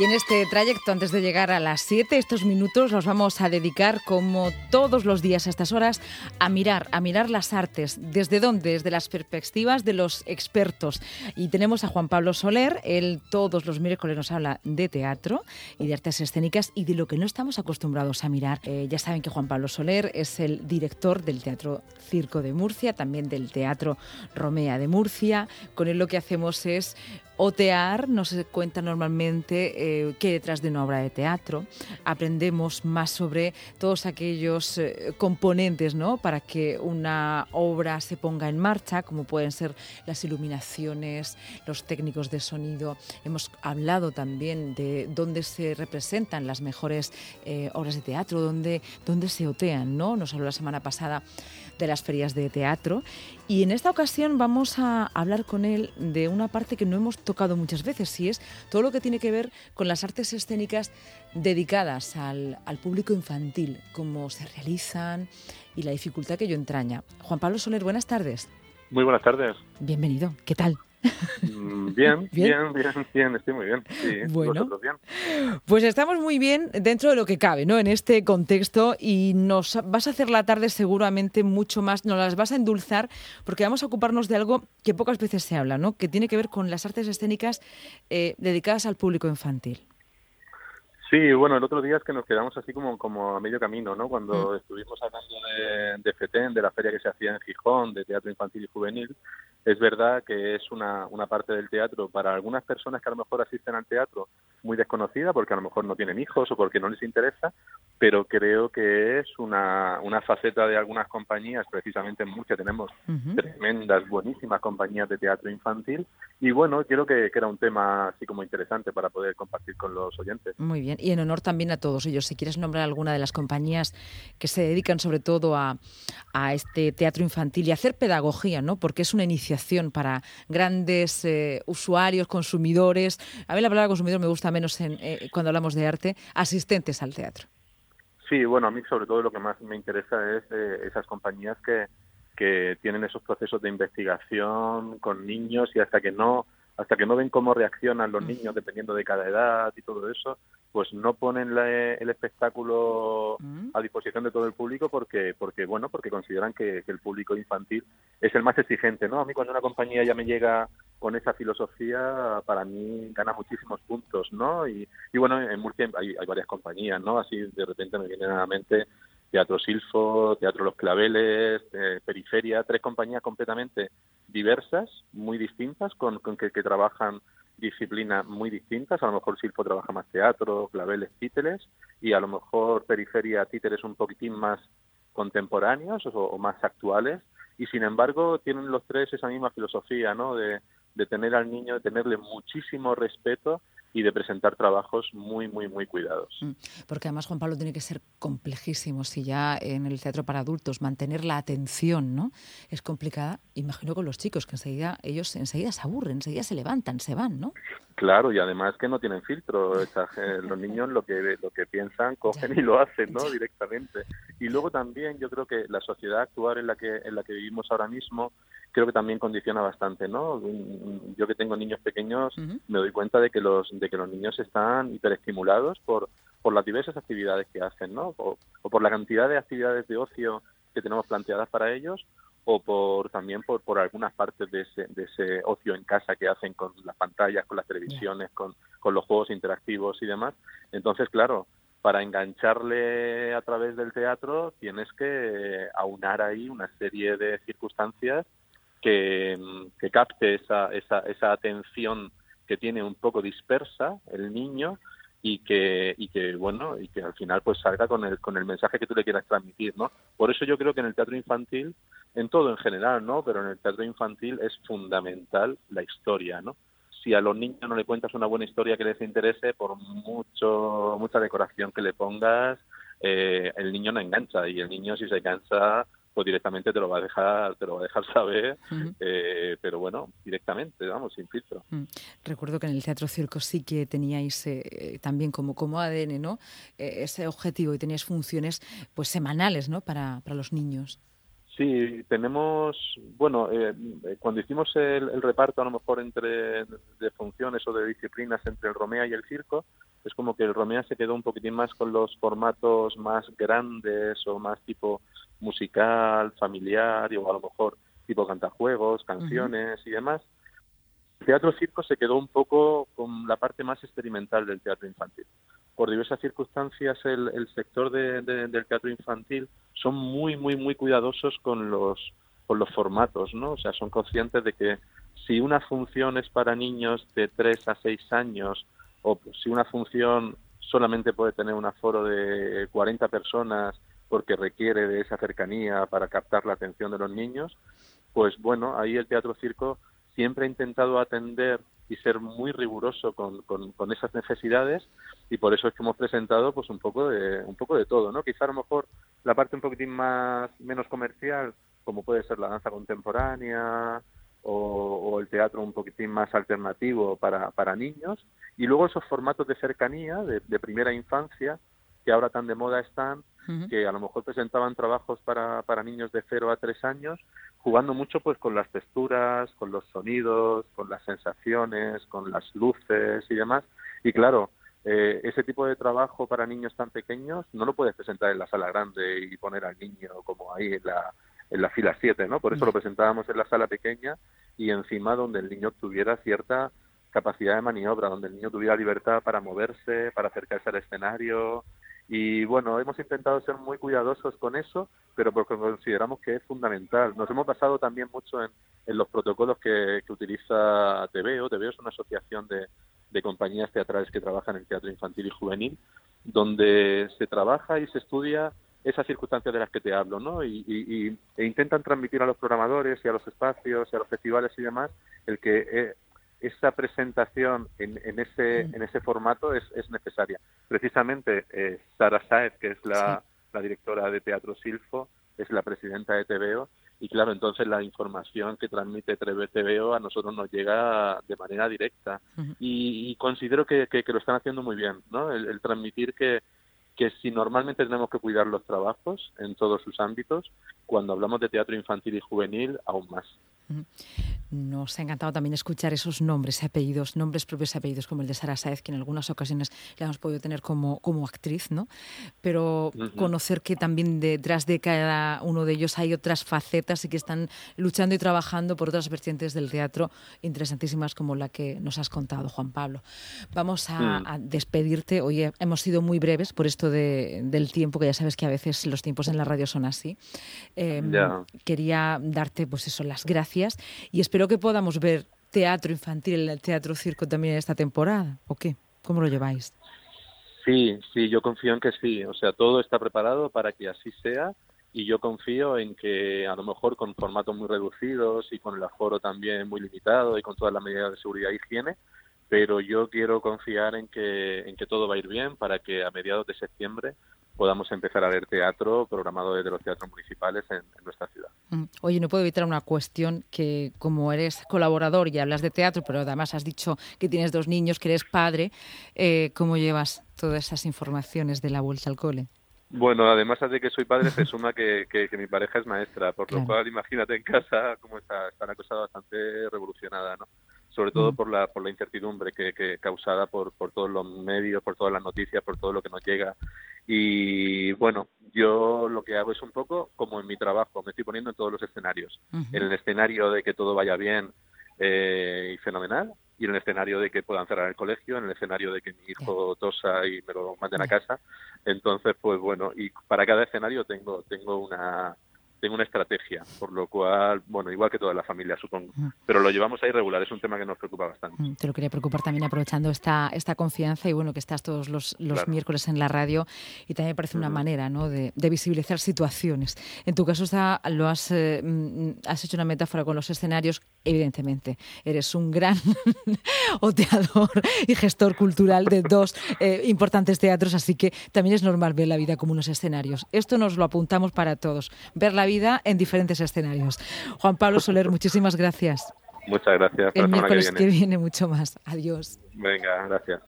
Y en este trayecto, antes de llegar a las 7, estos minutos los vamos a dedicar, como todos los días a estas horas, a mirar, a mirar las artes. ¿Desde dónde? Desde las perspectivas de los expertos. Y tenemos a Juan Pablo Soler, él todos los miércoles nos habla de teatro y de artes escénicas y de lo que no estamos acostumbrados a mirar. Eh, ya saben que Juan Pablo Soler es el director del Teatro Circo de Murcia, también del Teatro Romea de Murcia. Con él lo que hacemos es Otear nos cuenta normalmente eh, qué hay detrás de una obra de teatro. Aprendemos más sobre todos aquellos eh, componentes ¿no? para que una obra se ponga en marcha, como pueden ser las iluminaciones, los técnicos de sonido. Hemos hablado también de dónde se representan las mejores eh, obras de teatro, dónde, dónde se otean. ¿no? Nos habló la semana pasada de las ferias de teatro. Y en esta ocasión vamos a hablar con él de una parte que no hemos muchas veces, y es todo lo que tiene que ver con las artes escénicas dedicadas al, al público infantil, cómo se realizan y la dificultad que ello entraña. Juan Pablo Soler, buenas tardes. Muy buenas tardes. Bienvenido. ¿Qué tal? Mm, bien, bien, bien, bien, estoy muy bien. Sí, bueno, bien. Pues estamos muy bien dentro de lo que cabe, ¿no? En este contexto y nos vas a hacer la tarde seguramente mucho más, nos las vas a endulzar porque vamos a ocuparnos de algo que pocas veces se habla, ¿no? Que tiene que ver con las artes escénicas eh, dedicadas al público infantil. Sí, bueno, el otro día es que nos quedamos así como, como a medio camino, ¿no? Cuando mm. estuvimos hablando de, de FETEN, de la feria que se hacía en Gijón, de teatro infantil y juvenil, es verdad que es una, una parte del teatro para algunas personas que a lo mejor asisten al teatro muy desconocida, porque a lo mejor no tienen hijos o porque no les interesa, pero creo que es una, una faceta de algunas compañías, precisamente en Murcia tenemos tremendas, buenísimas compañías de teatro infantil, y bueno, creo que, que, era un tema así como interesante para poder compartir con los oyentes. Muy bien, y en honor también a todos ellos, si quieres nombrar alguna de las compañías que se dedican sobre todo a, a este teatro infantil y hacer pedagogía, ¿no? Porque es una iniciativa para grandes eh, usuarios, consumidores. A mí la palabra consumidor me gusta menos en, eh, cuando hablamos de arte, asistentes al teatro. Sí, bueno, a mí sobre todo lo que más me interesa es eh, esas compañías que, que tienen esos procesos de investigación con niños y hasta que no hasta que no ven cómo reaccionan los niños dependiendo de cada edad y todo eso, pues no ponen el espectáculo mm. a disposición de todo el público porque porque bueno porque consideran que, el público infantil es el más exigente no a mí cuando una compañía ya me llega con esa filosofía para mí gana muchísimos puntos no y, y bueno en Murcia hay, hay, varias compañías no así de repente me vienen a la mente Teatro Silfo Teatro Los Claveles eh, Periferia tres compañías completamente diversas muy distintas con, con que, que trabajan disciplinas muy distintas. A lo mejor Silfo trabaja más teatro, claveles, títeres, y a lo mejor Periferia, títeres un poquitín más contemporáneos o, más actuales. Y sin embargo, tienen los tres esa misma filosofía, ¿no? De, de tener al niño, de tenerle muchísimo respeto y de presentar trabajos muy, muy, muy cuidados. Mm, porque además, Juan Pablo, tiene que ser complejísimo. Si ya en el teatro para adultos mantener la atención ¿no? es complicada, imagino con los chicos, que enseguida ellos enseguida se aburren, enseguida se levantan, se van, ¿no? Claro, y además que no tienen filtro. los niños lo que, lo que piensan, cogen y lo hacen ¿no? directamente. Y luego también yo creo que la sociedad actual en la que, en la que vivimos ahora mismo creo que también condiciona bastante, ¿no? Yo que tengo niños pequeños me doy cuenta de que los de que los niños están hiperestimulados por por las diversas actividades que hacen, ¿no? O, por la cantidad de actividades de ocio que tenemos planteadas para ellos o por también por, por algunas partes de ese, de ese ocio en casa que hacen con las pantallas, con las televisiones, con, con los juegos interactivos y demás. Entonces, claro, para engancharle a través del teatro tienes que aunar ahí una serie de circunstancias que, que capte esa, esa, esa atención que tiene un poco dispersa el niño y que y que bueno y que al final pues salga con el con el mensaje que tú le quieras transmitir no por eso yo creo que en el teatro infantil en todo en general no pero en el teatro infantil es fundamental la historia no si a los niños no le cuentas una buena historia que les interese por mucho mucha decoración que le pongas eh, el niño no engancha y el niño si se cansa pues directamente te lo va a dejar, te lo va a dejar saber, eh, pero bueno, directamente, vamos, sin filtro. Recuerdo que en el Teatro Circo sí que teníais eh, también como, como ADN, ¿no? Eh, ese objetivo y teníais funciones pues semanales, ¿no? Para, para los niños. Sí, tenemos, bueno, eh, cuando hicimos el, reparto a lo mejor entre de funciones o de disciplinas entre el Romea y el circo, es como que el Romea se quedó un poquitín más con los formatos más grandes o más tipo musical, familiar, o a lo mejor tipo cantajuegos, canciones y demás. El teatro circo se quedó un poco con la parte más experimental del teatro infantil por diversas circunstancias el, sector del teatro infantil son muy, muy, muy cuidadosos con los, con los formatos, ¿no? O sea, son conscientes de que si una función es para niños de 3 a 6 años o si una función solamente puede tener un aforo de 40 personas porque requiere de esa cercanía para captar la atención de los niños, pues bueno, ahí el teatro circo siempre ha intentado atender y ser muy riguroso con, con, esas necesidades y por eso es que hemos presentado pues un poco de un poco de todo no quizá a lo mejor la parte un poquitín más menos comercial como puede ser la danza contemporánea o, el teatro un poquitín más alternativo para, para niños y luego esos formatos de cercanía de, primera infancia que ahora tan de moda están que a lo mejor presentaban trabajos para, para niños de 0 a 3 años jugando mucho pues con las texturas, con los sonidos, con las sensaciones, con las luces y demás. Y claro, eh, ese tipo de trabajo para niños tan pequeños no lo puedes presentar en la sala grande y poner al niño como ahí en la, en la fila 7, ¿no? Por eso lo presentábamos en la sala pequeña y encima donde el niño tuviera cierta capacidad de maniobra, donde el niño tuviera libertad para moverse, para acercarse al escenario, y bueno, hemos intentado ser muy cuidadosos con eso, pero porque consideramos que es fundamental. Nos hemos basado también mucho en, los protocolos que, utiliza TVO. TVO es una asociación de, compañías teatrales que trabajan en teatro infantil y juvenil, donde se trabaja y se estudia esas circunstancias de las que te hablo, ¿no? Y, e intentan transmitir a los programadores y a los espacios y a los festivales y demás el que eh, esa presentación en, ese, en ese formato es, es necesaria. Precisamente eh, Sara Saez, que es la, la, directora de Teatro Silfo, es la presidenta de TVO, y claro, entonces la información que transmite TVO a nosotros nos llega de manera directa. y, considero que, que, lo están haciendo muy bien, ¿no? el transmitir que, que si normalmente tenemos que cuidar los trabajos en todos sus ámbitos, cuando hablamos de teatro infantil y juvenil, aún más. Nos ha encantado también escuchar esos nombres y apellidos, nombres propios y apellidos, como el de Sara Saez, que en algunas ocasiones la hemos podido tener como, como actriz, ¿no? Pero conocer que también detrás de cada uno de ellos hay otras facetas y que están luchando y trabajando por otras vertientes del teatro interesantísimas como la que nos has contado, Juan Pablo. Vamos a, mm. despedirte. Hoy hemos sido muy breves por esto del tiempo, que ya sabes que a veces los tiempos en la radio son así. Em, quería darte, pues eso, las gracias y espero que podamos ver teatro infantil, el teatro circo también esta temporada, ¿o qué? ¿Cómo lo lleváis? Sí, sí, yo confío en que sí. O sea, todo está preparado para que así sea y yo confío en que a lo mejor con formatos muy reducidos y con el aforo también muy limitado y con todas las medidas de seguridad y higiene, pero yo quiero confiar en que, en que todo va a ir bien para que a mediados de septiembre podamos empezar a ver teatro programado desde los teatros municipales en, nuestra ciudad. Mm. Oye, no puedo evitar una cuestión que como eres colaborador y hablas de teatro, pero además has dicho que tienes dos niños, que eres padre, eh, ¿cómo llevas todas esas informaciones de la vuelta al cole? Bueno, además de que soy padre, se suma que, que, mi pareja es maestra, por lo cual imagínate en casa cómo está, está una cosa bastante revolucionada, ¿no? Sobre todo por la por la incertidumbre que, que causada por, por todos los medios, por todas las noticias, por todo lo que nos llega. Y bueno, yo lo que hago es un poco como en mi trabajo, me estoy poniendo en todos los escenarios. En el escenario de que todo vaya bien eh, y fenomenal, y en el escenario de que puedan cerrar el colegio, en el escenario de que mi hijo tosa y me lo manden a casa. Entonces, pues bueno, y para cada escenario tengo, tengo una, tengo una estrategia, por lo cual, bueno, igual que toda la familia, supongo. Mm. Pero lo llevamos ahí regular, es un tema que nos preocupa bastante. Mm, te lo quería preocupar también aprovechando esta, esta confianza y bueno, que estás todos los, los miércoles en la radio y también me parece una manera ¿no? de, de, visibilizar situaciones. En tu caso está, lo has, eh, mm, has hecho una metáfora con los escenarios, evidentemente. Eres un gran oteador y gestor cultural de dos eh, importantes teatros, así que también es normal ver la vida como unos escenarios. Esto nos lo apuntamos para todos, ver la vida en diferentes escenarios. Juan Pablo Soler, muchísimas gracias. Muchas gracias. El miércoles que viene. que viene mucho más. Adiós. Venga, gracias.